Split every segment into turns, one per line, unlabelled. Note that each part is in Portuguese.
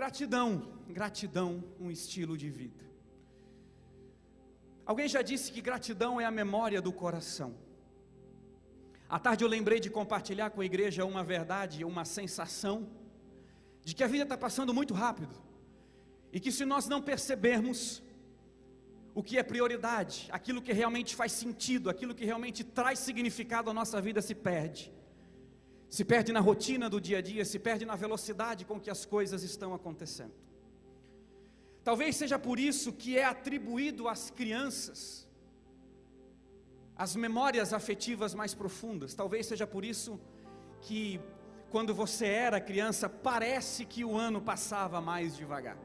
Gratidão, gratidão, um estilo de vida. Alguém já disse que gratidão é a memória do coração. À tarde eu lembrei de compartilhar com a igreja uma verdade, uma sensação de que a vida está passando muito rápido e que se nós não percebermos o que é prioridade, aquilo que realmente faz sentido, aquilo que realmente traz significado à nossa vida se perde. Se perde na rotina do dia a dia, se perde na velocidade com que as coisas estão acontecendo. Talvez seja por isso que é atribuído às crianças as memórias afetivas mais profundas. Talvez seja por isso que, quando você era criança, parece que o ano passava mais devagar.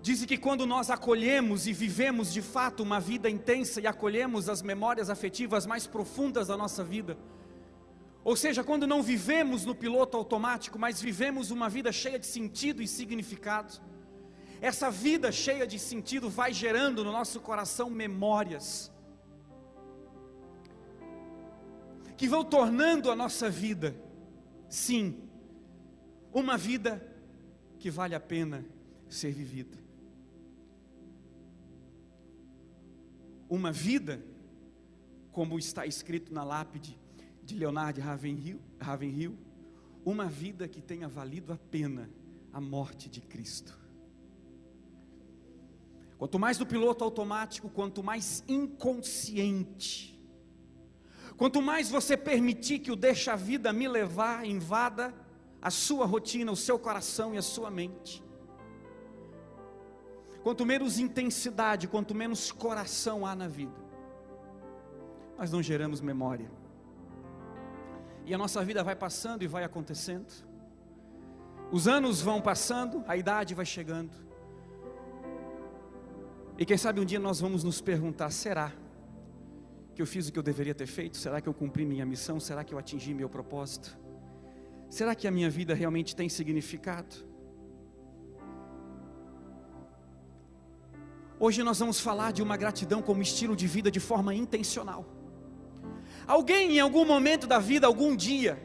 Dizem que quando nós acolhemos e vivemos de fato uma vida intensa e acolhemos as memórias afetivas mais profundas da nossa vida, ou seja, quando não vivemos no piloto automático, mas vivemos uma vida cheia de sentido e significado, essa vida cheia de sentido vai gerando no nosso coração memórias que vão tornando a nossa vida, sim, uma vida que vale a pena ser vivida. Uma vida, como está escrito na lápide de Leonardo Ravenhill, Ravenhill uma vida que tenha valido a pena a morte de Cristo. Quanto mais do piloto automático, quanto mais inconsciente, quanto mais você permitir que o deixa a vida me levar, invada a sua rotina, o seu coração e a sua mente. Quanto menos intensidade, quanto menos coração há na vida, nós não geramos memória. E a nossa vida vai passando e vai acontecendo. Os anos vão passando, a idade vai chegando. E quem sabe um dia nós vamos nos perguntar: será que eu fiz o que eu deveria ter feito? Será que eu cumpri minha missão? Será que eu atingi meu propósito? Será que a minha vida realmente tem significado? Hoje nós vamos falar de uma gratidão como estilo de vida de forma intencional. Alguém em algum momento da vida, algum dia,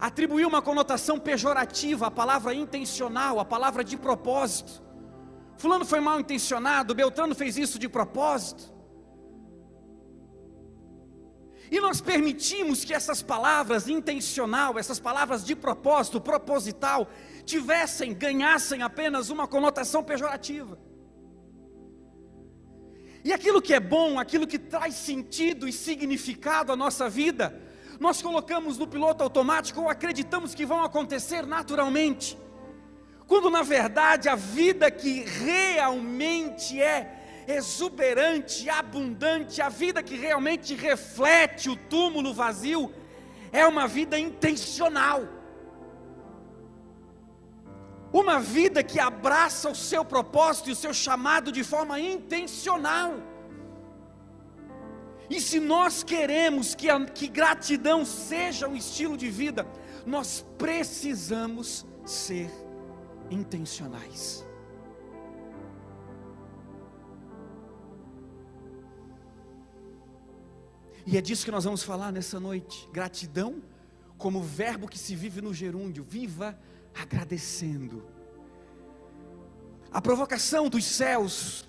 atribuiu uma conotação pejorativa à palavra intencional, à palavra de propósito. Fulano foi mal intencionado, Beltrano fez isso de propósito. E nós permitimos que essas palavras intencional, essas palavras de propósito, proposital, tivessem, ganhassem apenas uma conotação pejorativa. E aquilo que é bom, aquilo que traz sentido e significado à nossa vida, nós colocamos no piloto automático ou acreditamos que vão acontecer naturalmente quando na verdade a vida que realmente é exuberante, abundante, a vida que realmente reflete o túmulo vazio, é uma vida intencional. Uma vida que abraça o seu propósito e o seu chamado de forma intencional. E se nós queremos que, a, que gratidão seja um estilo de vida, nós precisamos ser intencionais. E é disso que nós vamos falar nessa noite. Gratidão como verbo que se vive no gerúndio. Viva agradecendo. A provocação dos céus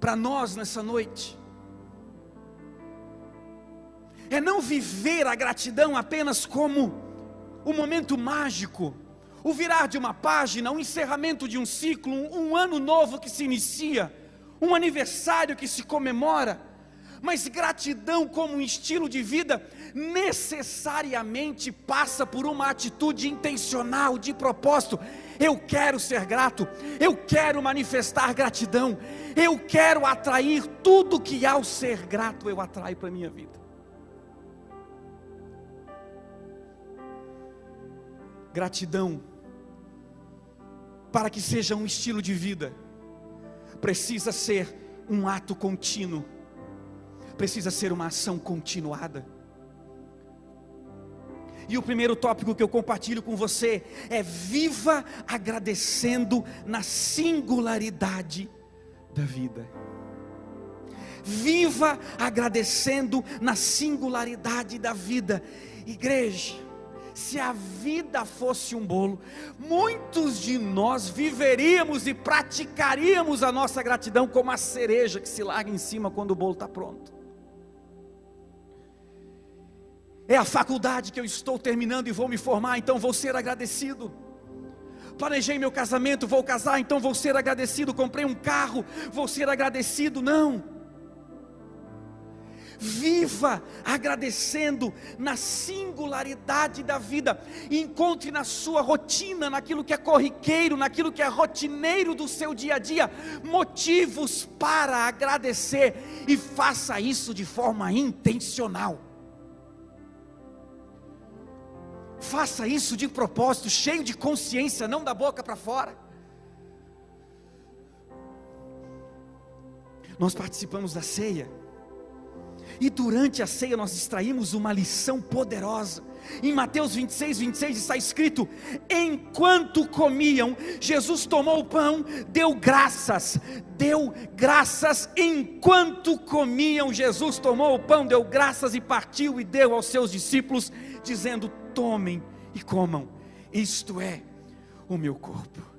para nós nessa noite é não viver a gratidão apenas como um momento mágico o virar de uma página, o encerramento de um ciclo, um, um ano novo que se inicia, um aniversário que se comemora, mas gratidão como um estilo de vida necessariamente passa por uma atitude intencional, de propósito. Eu quero ser grato, eu quero manifestar gratidão, eu quero atrair tudo que ao ser grato eu atraio para a minha vida. Gratidão para que seja um estilo de vida, precisa ser um ato contínuo, precisa ser uma ação continuada. E o primeiro tópico que eu compartilho com você é: viva agradecendo na singularidade da vida. Viva agradecendo na singularidade da vida, igreja. se a vida fosse um bolo, muitos de nós viveríamos e praticaríamos a nossa gratidão como a cereja que se larga em cima quando o bolo está pronto. É a faculdade que eu estou terminando e vou me formar, então vou ser agradecido. Planejei meu casamento, vou casar, então vou ser agradecido. Comprei um carro, vou ser agradecido. Não. Viva agradecendo na singularidade da vida. Encontre na sua rotina, naquilo que é corriqueiro, naquilo que é rotineiro do seu dia a dia, motivos para agradecer e faça isso de forma intencional. Faça isso de propósito, cheio de consciência, não da boca para fora. Nós participamos da ceia. E durante a ceia nós extraímos uma lição poderosa. Em Mateus 26, 26 está escrito: Enquanto comiam, Jesus tomou o pão, deu graças, deu graças. Enquanto comiam, Jesus tomou o pão, deu graças e partiu e deu aos seus discípulos, dizendo: Tomem e comam, isto é o meu corpo.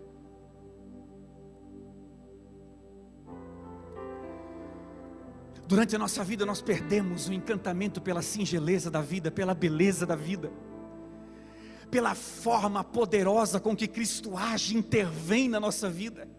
Durante a nossa vida nós perdemos o encantamento pela singeleza da vida, pela beleza da vida, pela forma poderosa com que Cristo age, intervém na nossa vida.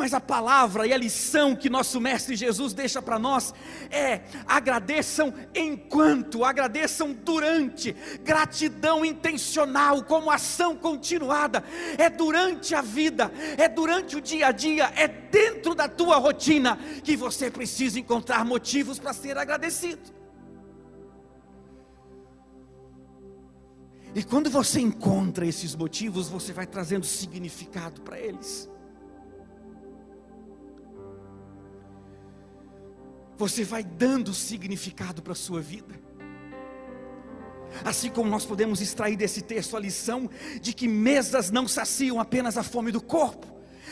Mas a palavra e a lição que nosso Mestre Jesus deixa para nós é: agradeçam enquanto, agradeçam durante, gratidão intencional, como ação continuada, é durante a vida, é durante o dia a dia, é dentro da tua rotina que você precisa encontrar motivos para ser agradecido. E quando você encontra esses motivos, você vai trazendo significado para eles. Você vai dando significado para a sua vida. Assim como nós podemos extrair desse texto a lição de que mesas não saciam apenas a fome do corpo,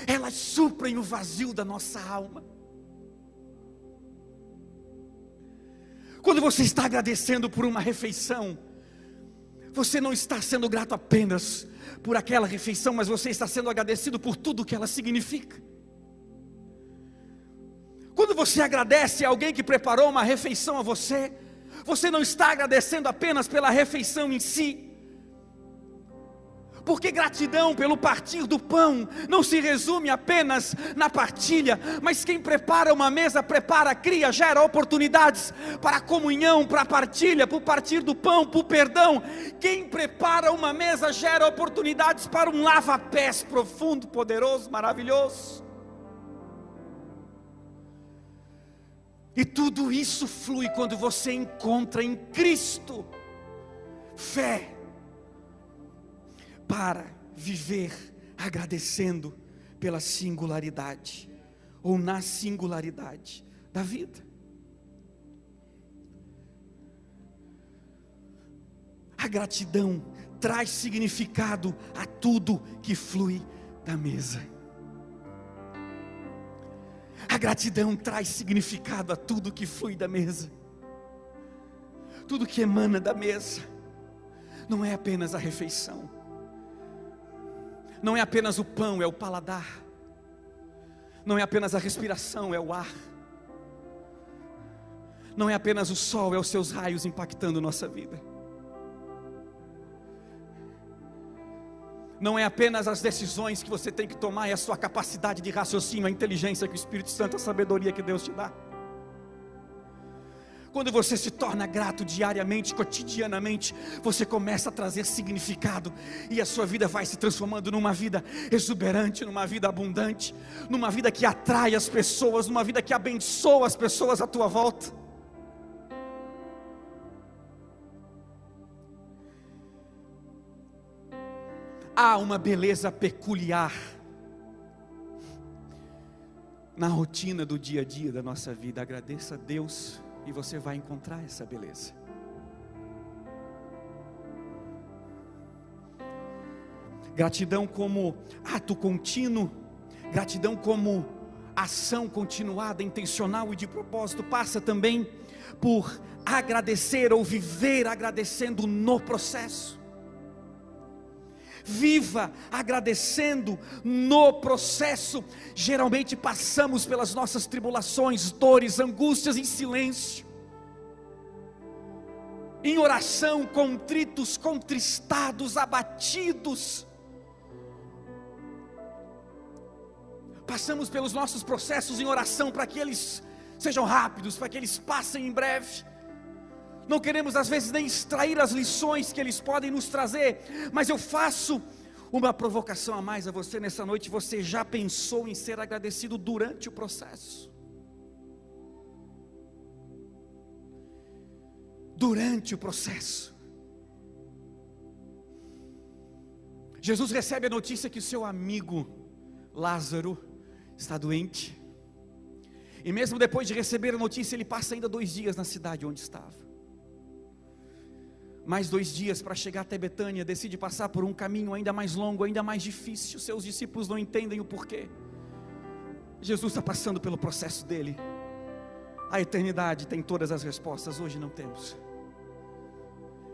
elas suprem o vazio da nossa alma. Quando você está agradecendo por uma refeição, você não está sendo grato apenas por aquela refeição, mas você está sendo agradecido por tudo que ela significa. Quando você agradece a alguém que preparou uma refeição a você, você não está agradecendo apenas pela refeição em si, porque gratidão pelo partir do pão não se resume apenas na partilha, mas quem prepara uma mesa, prepara, cria, gera oportunidades para a comunhão, para a partilha, para o partir do pão, para o perdão. Quem prepara uma mesa gera oportunidades para um lava-pés profundo, poderoso, maravilhoso. E tudo isso flui quando você encontra em Cristo fé para viver agradecendo pela singularidade ou na singularidade da vida. A gratidão traz significado a tudo que flui da mesa. A gratidão traz significado a tudo que flui da mesa, tudo que emana da mesa, não é apenas a refeição, não é apenas o pão, é o paladar, não é apenas a respiração, é o ar, não é apenas o sol, é os seus raios impactando nossa vida. Não é apenas as decisões que você tem que tomar, é a sua capacidade de raciocínio, a inteligência que o Espírito Santo, a sabedoria que Deus te dá. Quando você se torna grato diariamente, cotidianamente, você começa a trazer significado e a sua vida vai se transformando numa vida exuberante, numa vida abundante, numa vida que atrai as pessoas, numa vida que abençoa as pessoas à tua volta. Há uma beleza peculiar na rotina do dia a dia da nossa vida. Agradeça a Deus e você vai encontrar essa beleza. Gratidão como ato contínuo, gratidão como ação continuada, intencional e de propósito, passa também por agradecer ou viver agradecendo no processo. Viva agradecendo no processo. Geralmente passamos pelas nossas tribulações, dores, angústias em silêncio, em oração, contritos, contristados, abatidos. Passamos pelos nossos processos em oração para que eles sejam rápidos, para que eles passem em breve. Não queremos às vezes nem extrair as lições que eles podem nos trazer, mas eu faço uma provocação a mais a você nessa noite. Você já pensou em ser agradecido durante o processo? Durante o processo. Jesus recebe a notícia que o seu amigo Lázaro está doente. E mesmo depois de receber a notícia, ele passa ainda dois dias na cidade onde estava. Mais dois dias para chegar até Betânia, decide passar por um caminho ainda mais longo, ainda mais difícil. Seus discípulos não entendem o porquê. Jesus está passando pelo processo dele. A eternidade tem todas as respostas, hoje não temos.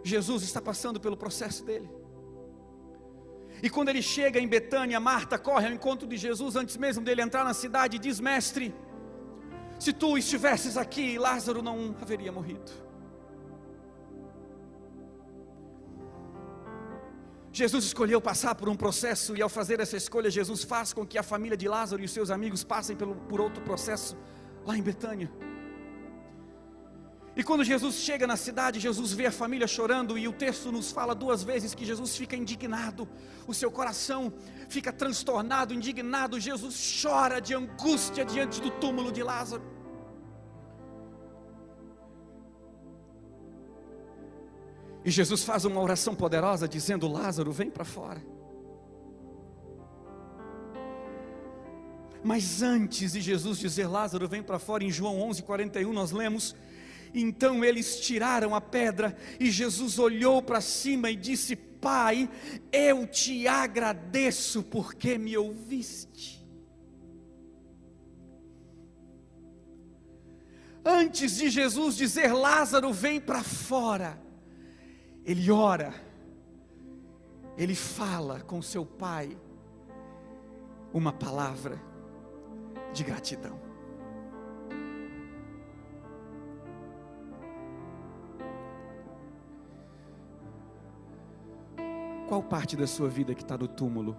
Jesus está passando pelo processo dele. E quando ele chega em Betânia, Marta corre ao encontro de Jesus antes mesmo dele entrar na cidade e diz: Mestre, se tu estivesses aqui, Lázaro não haveria morrido. Jesus escolheu passar por um processo, e ao fazer essa escolha, Jesus faz com que a família de Lázaro e os seus amigos passem pelo, por outro processo lá em Betânia. E quando Jesus chega na cidade, Jesus vê a família chorando, e o texto nos fala duas vezes que Jesus fica indignado, o seu coração fica transtornado, indignado. Jesus chora de angústia diante do túmulo de Lázaro. E Jesus faz uma oração poderosa, dizendo: Lázaro, vem para fora. Mas antes de Jesus dizer Lázaro, vem para fora, em João 11, 41, nós lemos então eles tiraram a pedra e Jesus olhou para cima e disse: Pai, eu te agradeço porque me ouviste. Antes de Jesus dizer Lázaro, vem para fora, ele ora, ele fala com seu pai uma palavra de gratidão. Qual parte da sua vida que está no túmulo?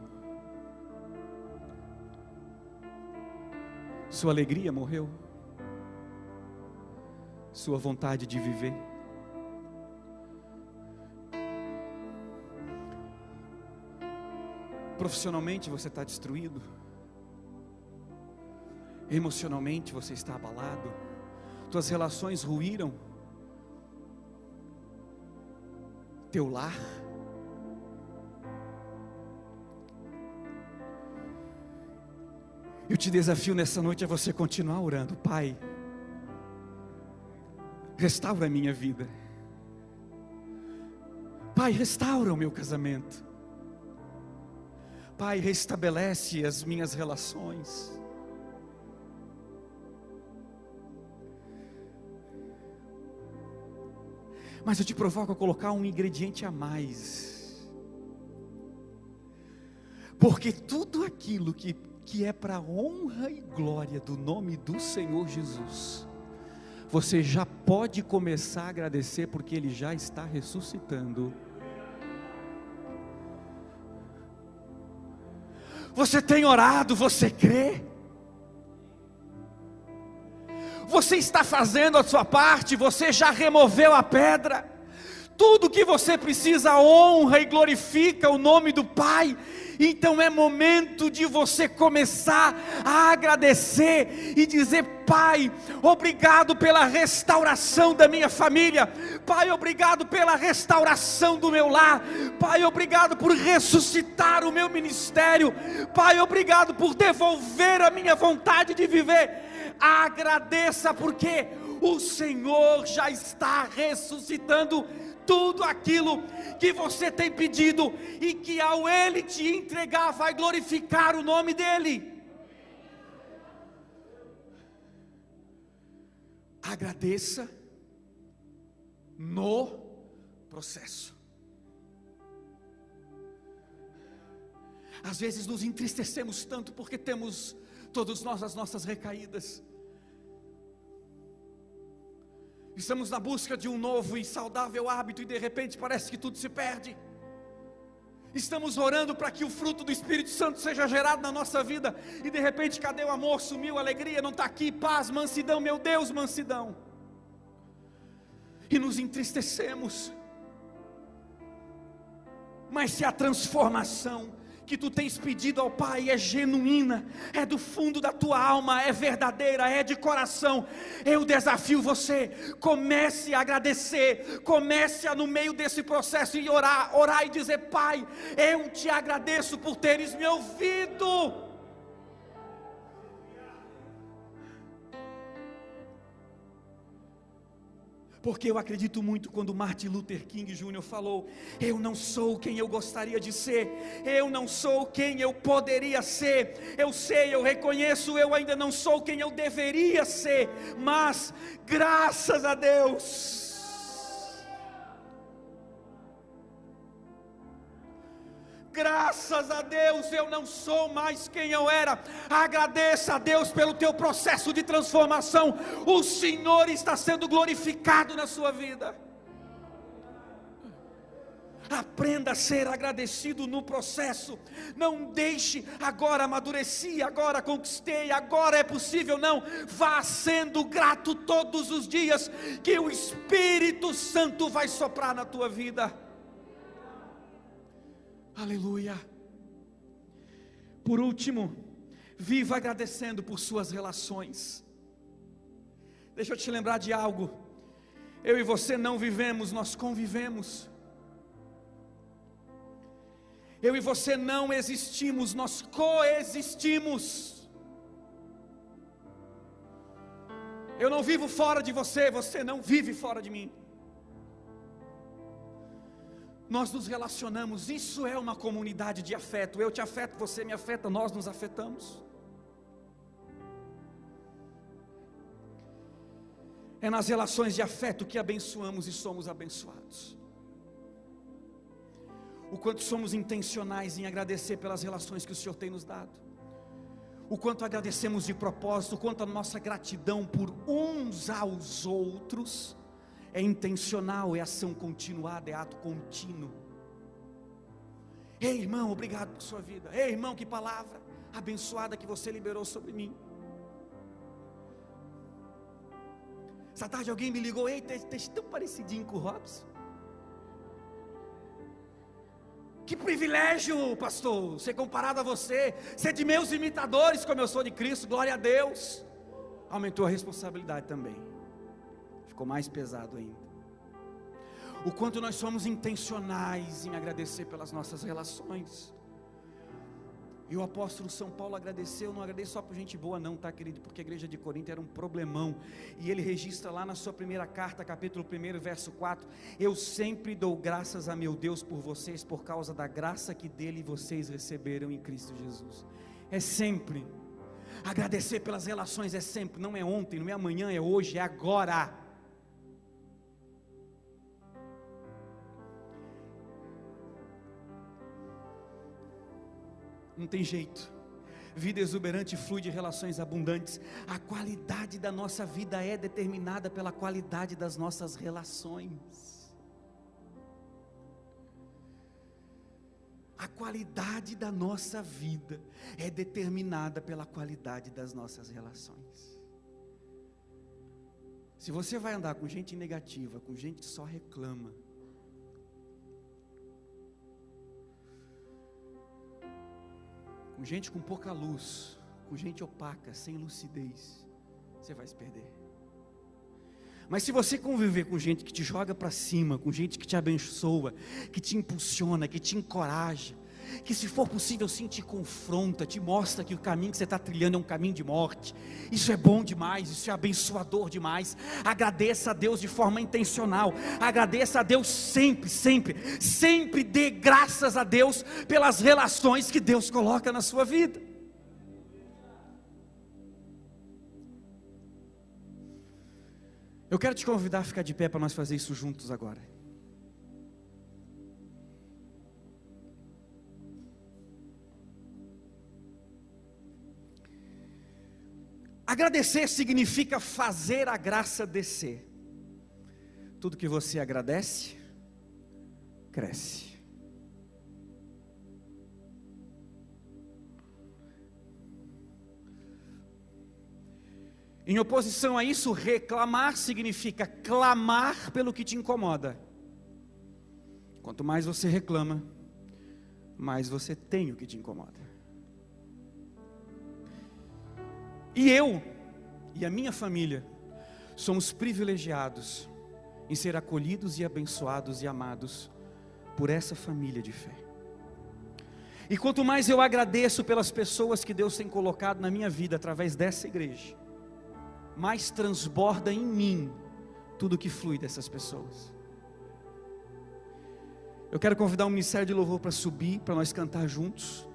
Sua alegria morreu? Sua vontade de viver? Profissionalmente você está destruído? Emocionalmente você está abalado? Tuas relações ruíram? Teu lar? Eu te desafio nessa noite a você continuar orando, Pai. Restaura a minha vida. Pai, restaura o meu casamento. Pai, restabelece as minhas relações. Mas eu te provoco a colocar um ingrediente a mais. Porque tudo aquilo que que é para honra e glória do nome do Senhor Jesus, você já pode começar a agradecer porque Ele já está ressuscitando. Você tem orado, você crê? Você está fazendo a sua parte, você já removeu a pedra. Tudo que você precisa honra e glorifica o nome do Pai. Então é momento de você começar a agradecer e dizer: Pai, obrigado pela restauração da minha família. Pai, obrigado pela restauração do meu lar. Pai, obrigado por ressuscitar o meu ministério. Pai, obrigado por devolver a minha vontade de viver. Agradeça porque o Senhor já está ressuscitando tudo aquilo que você tem pedido e que ao Ele te entregar vai glorificar o nome dEle. Agradeça no processo. Às vezes nos entristecemos tanto porque temos todos nós as nossas recaídas. Estamos na busca de um novo e saudável hábito e de repente parece que tudo se perde. Estamos orando para que o fruto do Espírito Santo seja gerado na nossa vida e de repente cadê o amor? Sumiu a alegria, não está aqui, paz, mansidão, meu Deus, mansidão. E nos entristecemos. Mas se a transformação que tu tens pedido ao Pai é genuína, é do fundo da tua alma, é verdadeira, é de coração. Eu desafio você, comece a agradecer, comece a no meio desse processo e orar, orar e dizer: Pai, eu te agradeço por teres me ouvido. Porque eu acredito muito quando Martin Luther King Jr. falou: Eu não sou quem eu gostaria de ser, eu não sou quem eu poderia ser, eu sei, eu reconheço, eu ainda não sou quem eu deveria ser, mas graças a Deus Graças a Deus eu não sou mais quem eu era. Agradeça a Deus pelo teu processo de transformação. O Senhor está sendo glorificado na sua vida. Aprenda a ser agradecido no processo. Não deixe agora amadureci, agora conquistei, agora é possível. Não, vá sendo grato todos os dias, que o Espírito Santo vai soprar na tua vida. Aleluia. Por último, viva agradecendo por suas relações. Deixa eu te lembrar de algo. Eu e você não vivemos, nós convivemos. Eu e você não existimos, nós coexistimos. Eu não vivo fora de você, você não vive fora de mim nós nos relacionamos, isso é uma comunidade de afeto. Eu te afeto, você me afeta, nós nos afetamos. É nas relações de afeto que abençoamos e somos abençoados. O quanto somos intencionais em agradecer pelas relações que o Senhor tem nos dado. O quanto agradecemos de propósito, o quanto a nossa gratidão por uns aos outros é intencional, é ação continuada, é ato contínuo. Ei, irmão, obrigado por sua vida. Ei, irmão, que palavra abençoada que você liberou sobre mim. Essa tarde alguém me ligou, ei, está tão parecidinho com o Robson. Que privilégio, pastor, ser comparado a você, ser de meus imitadores, como eu sou de Cristo, glória a Deus. Aumentou a responsabilidade também ficou mais pesado ainda. O quanto nós somos intencionais em agradecer pelas nossas relações. E o apóstolo São Paulo agradeceu, não agradeço só por gente boa, não, tá, querido? Porque a igreja de Corinto era um problemão. E ele registra lá na sua primeira carta, capítulo 1, verso 4: Eu sempre dou graças a meu Deus por vocês, por causa da graça que dele vocês receberam em Cristo Jesus. É sempre. Agradecer pelas relações é sempre, não é ontem, não é amanhã, é hoje, é agora. Não tem jeito. Vida exuberante flui de relações abundantes. A qualidade da nossa vida é determinada pela qualidade das nossas relações. A qualidade da nossa vida é determinada pela qualidade das nossas relações. Se você vai andar com gente negativa, com gente que só reclama, com gente com pouca luz, com gente opaca, sem lucidez, você vai se perder. Mas se você conviver com gente que te joga para cima, com gente que te abençoa, que te impulsiona, que te encoraja, que se for possível sim te confronta, te mostra que o caminho que você está trilhando é um caminho de morte. Isso é bom demais, isso é abençoador demais. Agradeça a Deus de forma intencional, agradeça a Deus sempre, sempre, sempre dê graças a Deus pelas relações que Deus coloca na sua vida. Eu quero te convidar a ficar de pé para nós fazer isso juntos agora. Agradecer significa fazer a graça descer. Tudo que você agradece, cresce. Em oposição a isso, reclamar significa clamar pelo que te incomoda. Quanto mais você reclama, mais você tem o que te incomoda. E eu e a minha família somos privilegiados em ser acolhidos e abençoados e amados por essa família de fé. E quanto mais eu agradeço pelas pessoas que Deus tem colocado na minha vida através dessa igreja, mais transborda em mim tudo que flui dessas pessoas. Eu quero convidar o ministério de louvor para subir, para nós cantar juntos.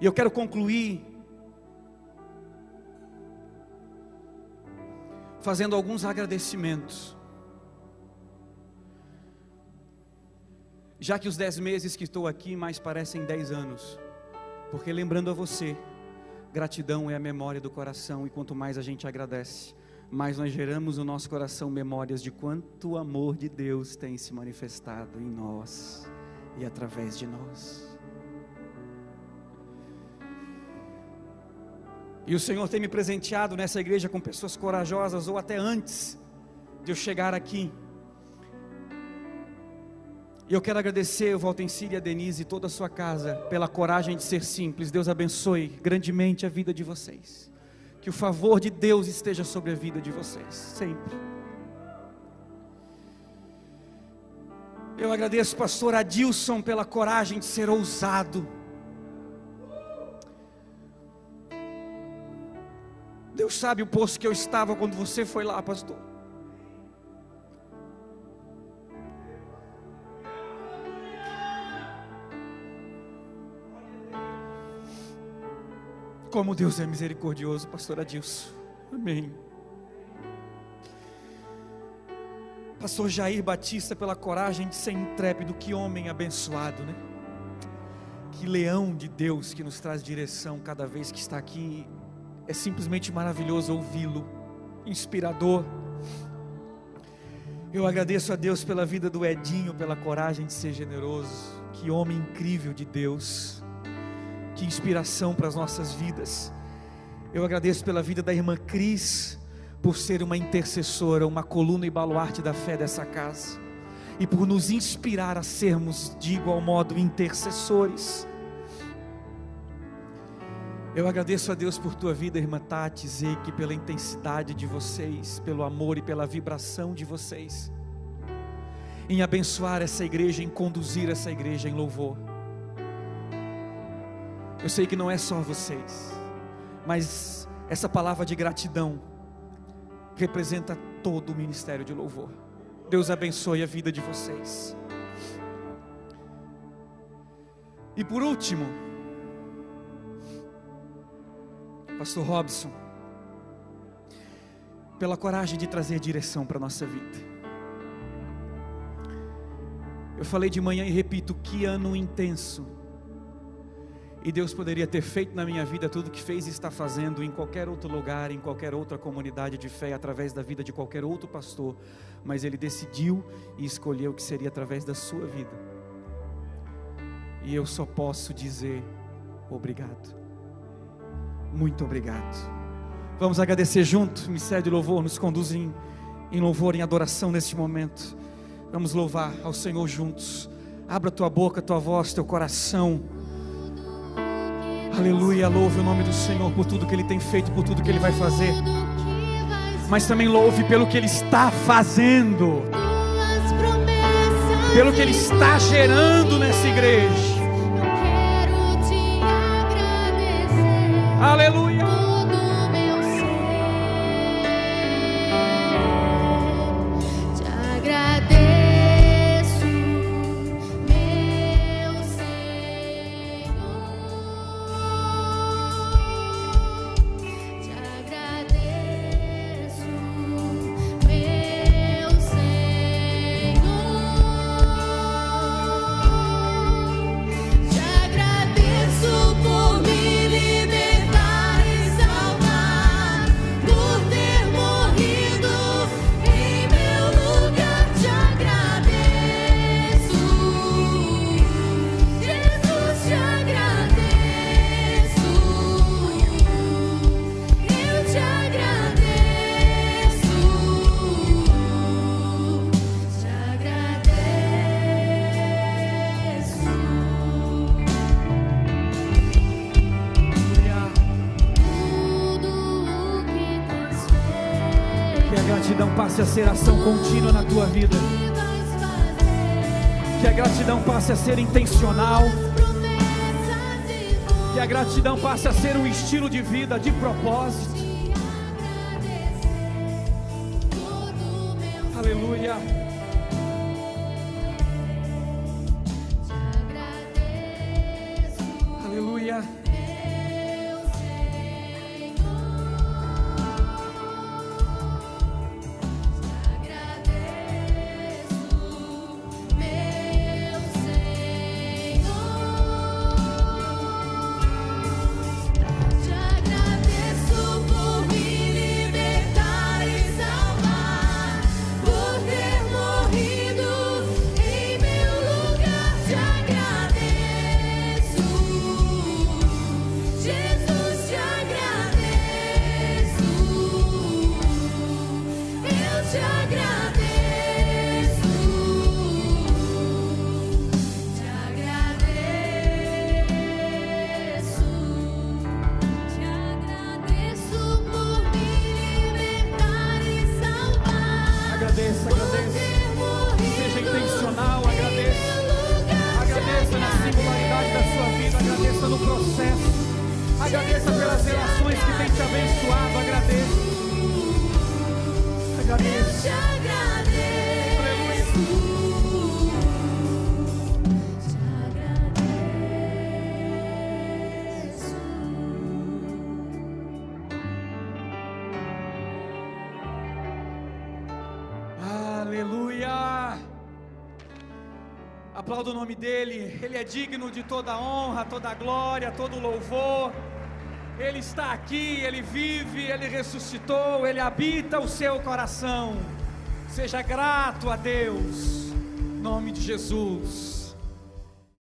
E eu quero concluir fazendo alguns agradecimentos. Já que os dez meses que estou aqui mais parecem dez anos, porque lembrando a você, Gratidão é a memória do coração, e quanto mais a gente agradece, mais nós geramos no nosso coração memórias de quanto o amor de Deus tem se manifestado em nós e através de nós. E o Senhor tem me presenteado nessa igreja com pessoas corajosas, ou até antes de eu chegar aqui, e eu quero agradecer o Valtencílio e a Denise e toda a sua casa pela coragem de ser simples. Deus abençoe grandemente a vida de vocês. Que o favor de Deus esteja sobre a vida de vocês, sempre. Eu agradeço, pastor Adilson, pela coragem de ser ousado. Deus sabe o poço que eu estava quando você foi lá, pastor. Como Deus é misericordioso, pastor Adilson. Amém. Pastor Jair Batista, pela coragem de ser intrépido, que homem abençoado, né? Que leão de Deus que nos traz direção cada vez que está aqui. É simplesmente maravilhoso ouvi-lo, inspirador. Eu agradeço a Deus pela vida do Edinho, pela coragem de ser generoso. Que homem incrível de Deus que inspiração para as nossas vidas. Eu agradeço pela vida da irmã Cris, por ser uma intercessora, uma coluna e baluarte da fé dessa casa, e por nos inspirar a sermos, de igual modo, intercessores. Eu agradeço a Deus por tua vida, irmã Tati, Zeque, pela intensidade de vocês, pelo amor e pela vibração de vocês, em abençoar essa igreja, em conduzir essa igreja em louvor. Eu sei que não é só vocês, mas essa palavra de gratidão representa todo o ministério de louvor. Deus abençoe a vida de vocês. E por último, Pastor Robson, pela coragem de trazer direção para a nossa vida. Eu falei de manhã e repito: que ano intenso e Deus poderia ter feito na minha vida tudo o que fez e está fazendo em qualquer outro lugar, em qualquer outra comunidade de fé, através da vida de qualquer outro pastor, mas Ele decidiu e escolheu que seria através da sua vida. E eu só posso dizer obrigado. Muito obrigado. Vamos agradecer junto, Ministério de Louvor nos conduz em, em louvor, em adoração neste momento. Vamos louvar ao Senhor juntos. Abra tua boca, tua voz, teu coração. Aleluia, louve o nome do Senhor por tudo que Ele tem feito, por tudo que Ele vai fazer. Mas também louve pelo que Ele está fazendo, pelo que Ele está gerando nessa igreja. Aleluia.
Ser ação contínua na tua vida. Que a gratidão passe a ser intencional. Que a gratidão passe a ser um estilo de vida, de propósito. Agradeça pelas relações que tem te abençoado,
agradeço. Agradeço.
Aleluia. Aplauda o nome dele, ele é digno de toda honra, toda glória, todo louvor. Ele está aqui, ele vive, ele ressuscitou, ele habita o seu coração. Seja grato a Deus, em nome de Jesus.